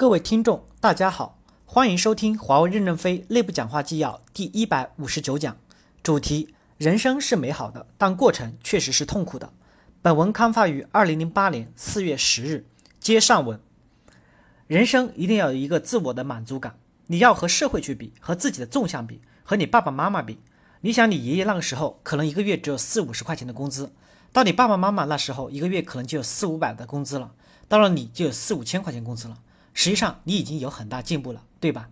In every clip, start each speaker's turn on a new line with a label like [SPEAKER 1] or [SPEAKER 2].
[SPEAKER 1] 各位听众，大家好，欢迎收听华为任正非内部讲话纪要第一百五十九讲，主题：人生是美好的，但过程确实是痛苦的。本文刊发于二零零八年四月十日。接上文，人生一定要有一个自我的满足感，你要和社会去比，和自己的纵向比，和你爸爸妈妈比。你想，你爷爷那个时候可能一个月只有四五十块钱的工资，到你爸爸妈妈那时候，一个月可能就有四五百的工资了，到了你就有四五千块钱工资了。实际上，你已经有很大进步了，对吧？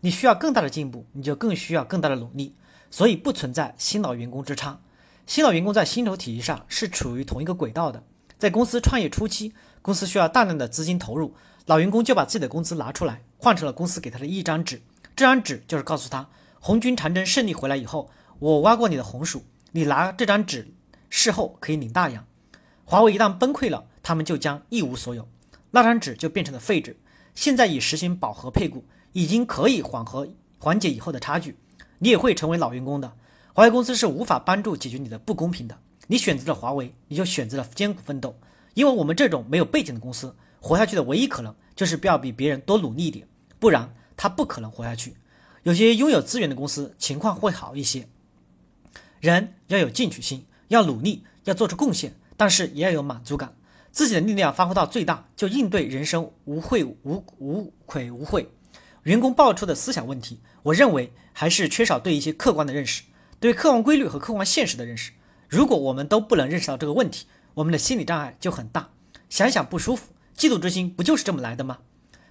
[SPEAKER 1] 你需要更大的进步，你就更需要更大的努力。所以不存在新老员工之差。新老员工在薪酬体系上是处于同一个轨道的。在公司创业初期，公司需要大量的资金投入，老员工就把自己的工资拿出来，换成了公司给他的一张纸。这张纸就是告诉他，红军长征胜利回来以后，我挖过你的红薯，你拿这张纸，事后可以领大洋。华为一旦崩溃了，他们就将一无所有，那张纸就变成了废纸。现在已实行饱和配股，已经可以缓和缓解以后的差距。你也会成为老员工的。华为公司是无法帮助解决你的不公平的。你选择了华为，你就选择了艰苦奋斗。因为我们这种没有背景的公司，活下去的唯一可能就是不要比别人多努力一点，不然他不可能活下去。有些拥有资源的公司情况会好一些。人要有进取心，要努力，要做出贡献，但是也要有满足感。自己的力量发挥到最大，就应对人生无愧无无愧无悔。员工爆出的思想问题，我认为还是缺少对一些客观的认识，对客观规律和客观现实的认识。如果我们都不能认识到这个问题，我们的心理障碍就很大。想想不舒服，嫉妒之心不就是这么来的吗？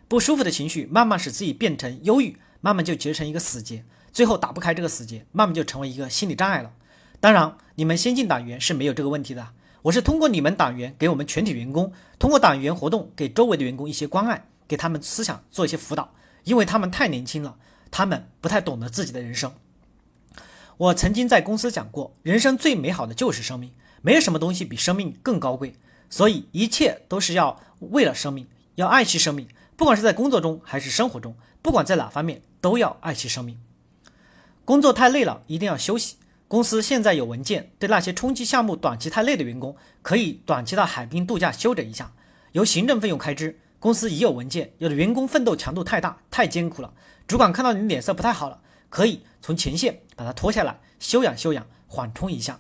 [SPEAKER 1] 不舒服的情绪慢慢使自己变成忧郁，慢慢就结成一个死结，最后打不开这个死结，慢慢就成为一个心理障碍了。当然，你们先进党员是没有这个问题的。我是通过你们党员给我们全体员工，通过党员活动给周围的员工一些关爱，给他们思想做一些辅导，因为他们太年轻了，他们不太懂得自己的人生。我曾经在公司讲过，人生最美好的就是生命，没有什么东西比生命更高贵，所以一切都是要为了生命，要爱惜生命，不管是在工作中还是生活中，不管在哪方面都要爱惜生命。工作太累了，一定要休息。公司现在有文件，对那些冲击项目短期太累的员工，可以短期到海滨度假休整一下，由行政费用开支。公司已有文件，有的员工奋斗强度太大，太艰苦了，主管看到你脸色不太好了，可以从前线把他拖下来休养休养，缓冲一下。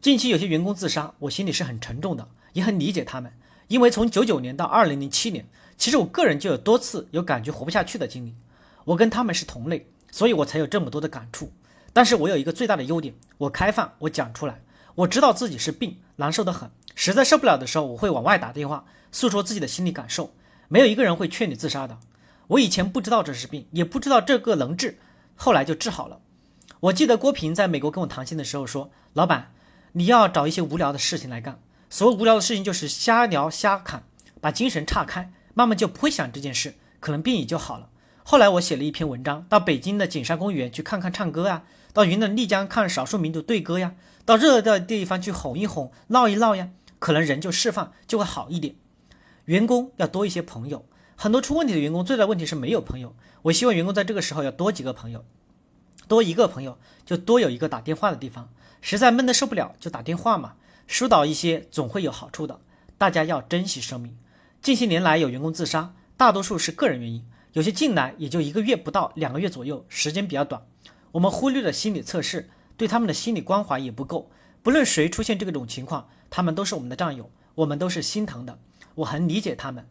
[SPEAKER 1] 近期有些员工自杀，我心里是很沉重的，也很理解他们，因为从九九年到二零零七年，其实我个人就有多次有感觉活不下去的经历，我跟他们是同类，所以我才有这么多的感触。但是我有一个最大的优点，我开放，我讲出来，我知道自己是病，难受的很，实在受不了的时候，我会往外打电话，诉说自己的心理感受。没有一个人会劝你自杀的。我以前不知道这是病，也不知道这个能治，后来就治好了。我记得郭平在美国跟我谈心的时候说：“老板，你要找一些无聊的事情来干，所谓无聊的事情就是瞎聊瞎侃，把精神岔开，慢慢就不会想这件事，可能病也就好了。”后来我写了一篇文章，到北京的景山公园去看看唱歌啊。到云南丽江看少数民族对歌呀，到热的地方去哄一哄、闹一闹呀，可能人就释放就会好一点。员工要多一些朋友，很多出问题的员工最大的问题是没有朋友。我希望员工在这个时候要多几个朋友，多一个朋友就多有一个打电话的地方。实在闷得受不了就打电话嘛，疏导一些总会有好处的。大家要珍惜生命。近些年来有员工自杀，大多数是个人原因，有些进来也就一个月不到两个月左右，时间比较短。我们忽略了心理测试，对他们的心理关怀也不够。不论谁出现这种情况，他们都是我们的战友，我们都是心疼的。我很理解他们，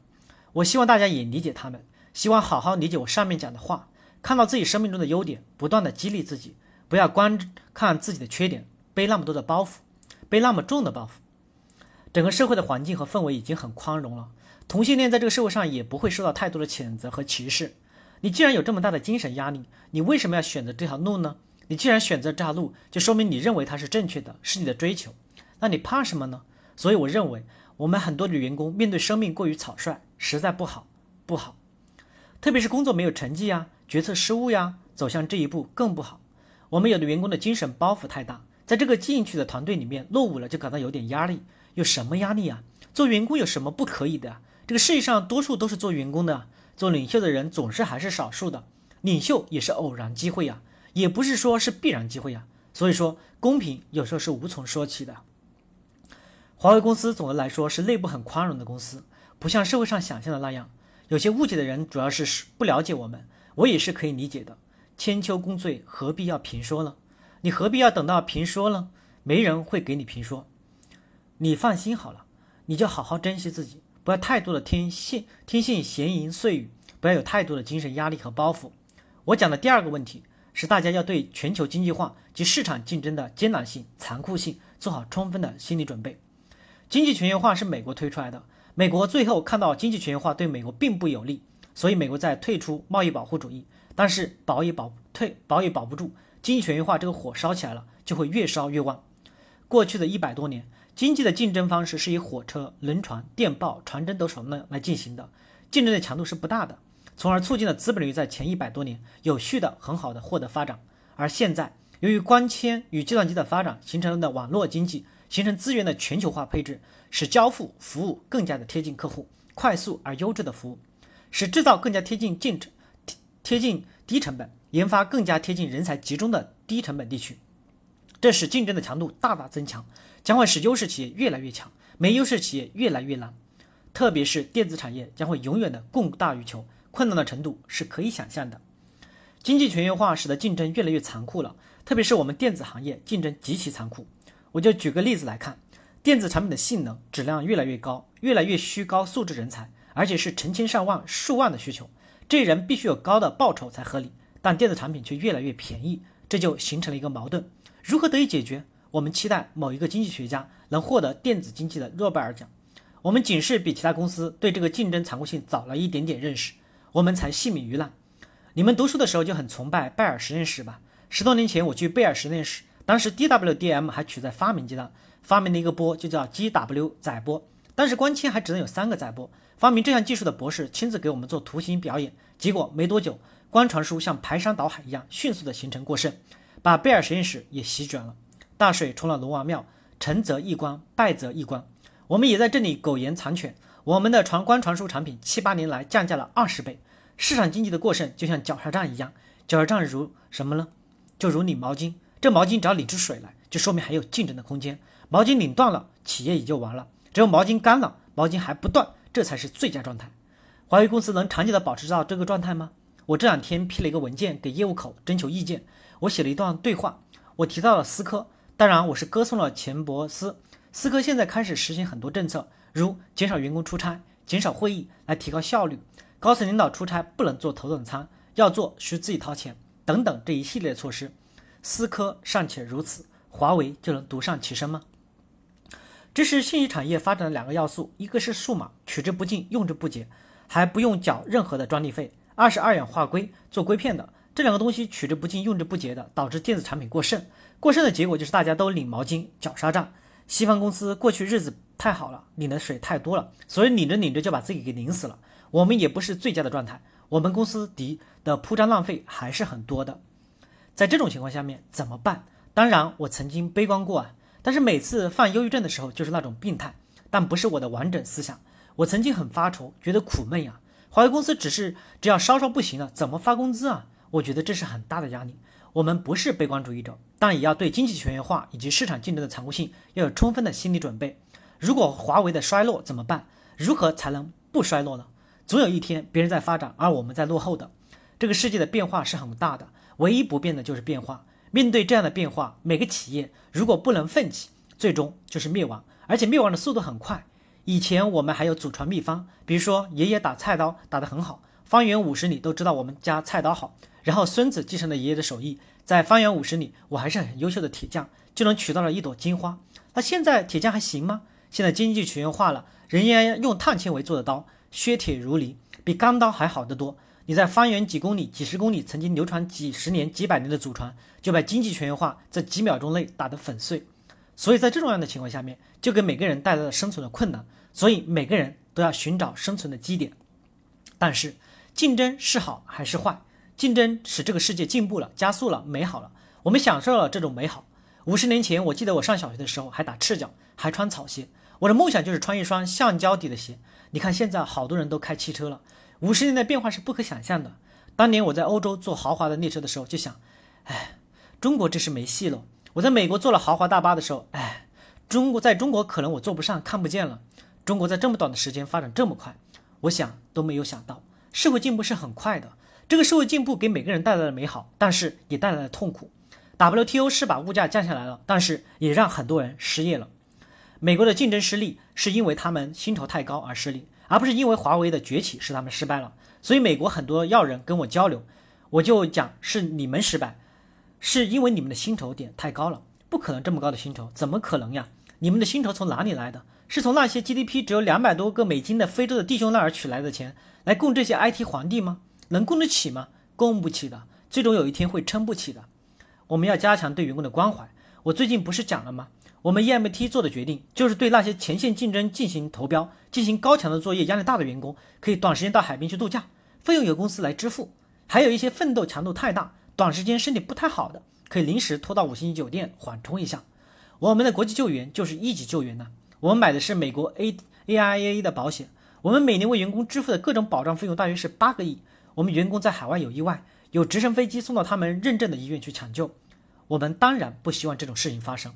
[SPEAKER 1] 我希望大家也理解他们。希望好好理解我上面讲的话，看到自己生命中的优点，不断的激励自己，不要光看自己的缺点，背那么多的包袱，背那么重的包袱。整个社会的环境和氛围已经很宽容了，同性恋在这个社会上也不会受到太多的谴责和歧视。你既然有这么大的精神压力，你为什么要选择这条路呢？你既然选择这条路，就说明你认为它是正确的，是你的追求。那你怕什么呢？所以我认为，我们很多的员工面对生命过于草率，实在不好，不好。特别是工作没有成绩呀，决策失误呀，走向这一步更不好。我们有的员工的精神包袱太大，在这个进去的团队里面落伍了，就感到有点压力。有什么压力啊？做员工有什么不可以的？这个世界上多数都是做员工的。做领袖的人总是还是少数的，领袖也是偶然机会呀，也不是说是必然机会呀。所以说，公平有时候是无从说起的。华为公司总的来说是内部很宽容的公司，不像社会上想象的那样，有些误解的人主要是不了解我们，我也是可以理解的。千秋功罪何必要评说呢？你何必要等到评说呢？没人会给你评说。你放心好了，你就好好珍惜自己，不要太多的听信听信闲言碎语，不要有太多的精神压力和包袱。我讲的第二个问题是，大家要对全球经济化及市场竞争的艰难性、残酷性做好充分的心理准备。经济全球化是美国推出来的。美国最后看到经济全球化对美国并不有利，所以美国在退出贸易保护主义。但是保也保退，保也保不住，经济全球化这个火烧起来了，就会越烧越旺。过去的一百多年，经济的竞争方式是以火车、轮船、电报、传真等手段来进行的，竞争的强度是不大的，从而促进了资本主义在前一百多年有序的、很好的获得发展。而现在，由于光纤与计算机的发展，形成了网络经济，形成资源的全球化配置。使交付服务更加的贴近客户，快速而优质的服务，使制造更加贴近进程，贴贴近低成本，研发更加贴近人才集中的低成本地区，这使竞争的强度大大增强，将会使优势企业越来越强，没优势企业越来越难，特别是电子产业将会永远的供大于求，困难的程度是可以想象的。经济全球化使得竞争越来越残酷了，特别是我们电子行业竞争极其残酷。我就举个例子来看。电子产品的性能、质量越来越高，越来越需高素质人才，而且是成千上万、数万的需求，这人必须有高的报酬才合理。但电子产品却越来越便宜，这就形成了一个矛盾：如何得以解决？我们期待某一个经济学家能获得电子经济的诺贝尔奖，我们仅是比其他公司对这个竞争残酷性早了一点点认识，我们才幸免于难。你们读书的时候就很崇拜贝尔实验室吧？十多年前我去贝尔实验室，当时 DWDM 还处在发明阶段。发明了一个波，就叫 GW 载波，但是光纤还只能有三个载波。发明这项技术的博士亲自给我们做图形表演，结果没多久，光传输像排山倒海一样迅速的形成过剩，把贝尔实验室也席卷了。大水冲了龙王庙，成则一光，败则一光。我们也在这里苟延残喘。我们的传光传输产品七八年来降价了二十倍。市场经济的过剩就像绞杀战一样，绞杀战如什么呢？就如拧毛巾，这毛巾只要拧出水来，就说明还有竞争的空间。毛巾拧断了，企业也就完了。只有毛巾干了，毛巾还不断，这才是最佳状态。华为公司能长久的保持到这个状态吗？我这两天批了一个文件给业务口征求意见，我写了一段对话，我提到了思科，当然我是歌颂了钱伯斯。思科现在开始实行很多政策，如减少员工出差、减少会议来提高效率，高层领导出差不能坐头等舱，要做需自己掏钱等等这一系列措施。思科尚且如此，华为就能独善其身吗？这是信息产业发展的两个要素，一个是数码取之不尽用之不竭，还不用缴任何的专利费；二是二氧化硅做硅片的，这两个东西取之不尽用之不竭的，导致电子产品过剩。过剩的结果就是大家都领毛巾绞杀战。西方公司过去日子太好了，领的水太多了，所以领着领着就把自己给拧死了。我们也不是最佳的状态，我们公司底的铺张浪费还是很多的。在这种情况下面怎么办？当然，我曾经悲观过啊。但是每次犯忧郁症的时候，就是那种病态，但不是我的完整思想。我曾经很发愁，觉得苦闷呀。华为公司只是只要稍稍不行了，怎么发工资啊？我觉得这是很大的压力。我们不是悲观主义者，但也要对经济全球化以及市场竞争的残酷性要有充分的心理准备。如果华为的衰落怎么办？如何才能不衰落呢？总有一天别人在发展，而我们在落后的。这个世界的变化是很大的，唯一不变的就是变化。面对这样的变化，每个企业如果不能奋起，最终就是灭亡，而且灭亡的速度很快。以前我们还有祖传秘方，比如说爷爷打菜刀打得很好，方圆五十里都知道我们家菜刀好。然后孙子继承了爷爷的手艺，在方圆五十里，我还是很优秀的铁匠，就能取到了一朵金花。那现在铁匠还行吗？现在经济全球化了，人家用碳纤维做的刀，削铁如泥，比钢刀还好得多。你在方圆几公里、几十公里曾经流传几十年、几百年的祖传，就把经济全球化在几秒钟内打得粉碎。所以在这种样的情况下面，就给每个人带来了生存的困难。所以每个人都要寻找生存的基点。但是竞争是好还是坏？竞争使这个世界进步了、加速了、美好了，我们享受了这种美好。五十年前，我记得我上小学的时候还打赤脚，还穿草鞋。我的梦想就是穿一双橡胶底的鞋。你看现在好多人都开汽车了。五十年的变化是不可想象的。当年我在欧洲坐豪华的列车的时候，就想，哎，中国这是没戏了。我在美国坐了豪华大巴的时候，哎，中国在中国可能我坐不上，看不见了。中国在这么短的时间发展这么快，我想都没有想到，社会进步是很快的。这个社会进步给每个人带来了美好，但是也带来了痛苦。WTO 是把物价降下来了，但是也让很多人失业了。美国的竞争失利是因为他们薪酬太高而失利，而不是因为华为的崛起使他们失败了。所以美国很多要人跟我交流，我就讲是你们失败，是因为你们的薪酬点太高了，不可能这么高的薪酬，怎么可能呀？你们的薪酬从哪里来的？是从那些 GDP 只有两百多个美金的非洲的弟兄那儿取来的钱来供这些 IT 皇帝吗？能供得起吗？供不起的，最终有一天会撑不起的。我们要加强对员工的关怀。我最近不是讲了吗？我们 EMT 做的决定就是对那些前线竞争进行投标、进行高强度作业、压力大的员工，可以短时间到海边去度假，费用由公司来支付。还有一些奋斗强度太大、短时间身体不太好的，可以临时拖到五星级酒店缓冲一下。我们的国际救援就是一级救援呢。我们买的是美国 A AIA 的保险，我们每年为员工支付的各种保障费用大约是八个亿。我们员工在海外有意外，有直升飞机送到他们认证的医院去抢救。我们当然不希望这种事情发生。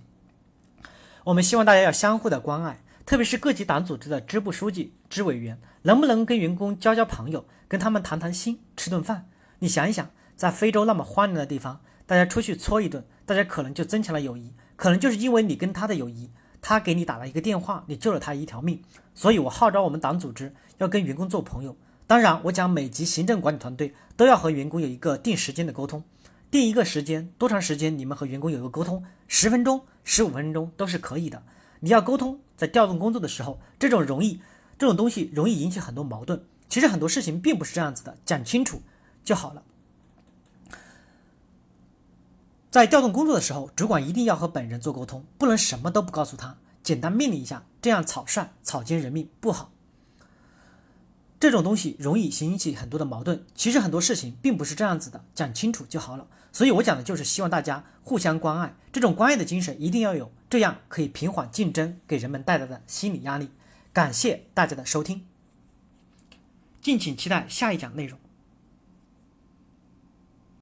[SPEAKER 1] 我们希望大家要相互的关爱，特别是各级党组织的支部书记、支委员，能不能跟员工交交朋友，跟他们谈谈心，吃顿饭？你想一想，在非洲那么荒凉的地方，大家出去搓一顿，大家可能就增强了友谊，可能就是因为你跟他的友谊，他给你打了一个电话，你救了他一条命。所以我号召我们党组织要跟员工做朋友。当然，我讲每级行政管理团队都要和员工有一个定时间的沟通，定一个时间，多长时间你们和员工有一个沟通，十分钟、十五分钟都是可以的。你要沟通，在调动工作的时候，这种容易，这种东西容易引起很多矛盾。其实很多事情并不是这样子的，讲清楚就好了。在调动工作的时候，主管一定要和本人做沟通，不能什么都不告诉他，简单命令一下，这样草率、草菅人命不好。这种东西容易引起很多的矛盾，其实很多事情并不是这样子的，讲清楚就好了。所以我讲的就是希望大家互相关爱，这种关爱的精神一定要有，这样可以平缓竞争给人们带来的心理压力。感谢大家的收听，敬请期待下一讲内容。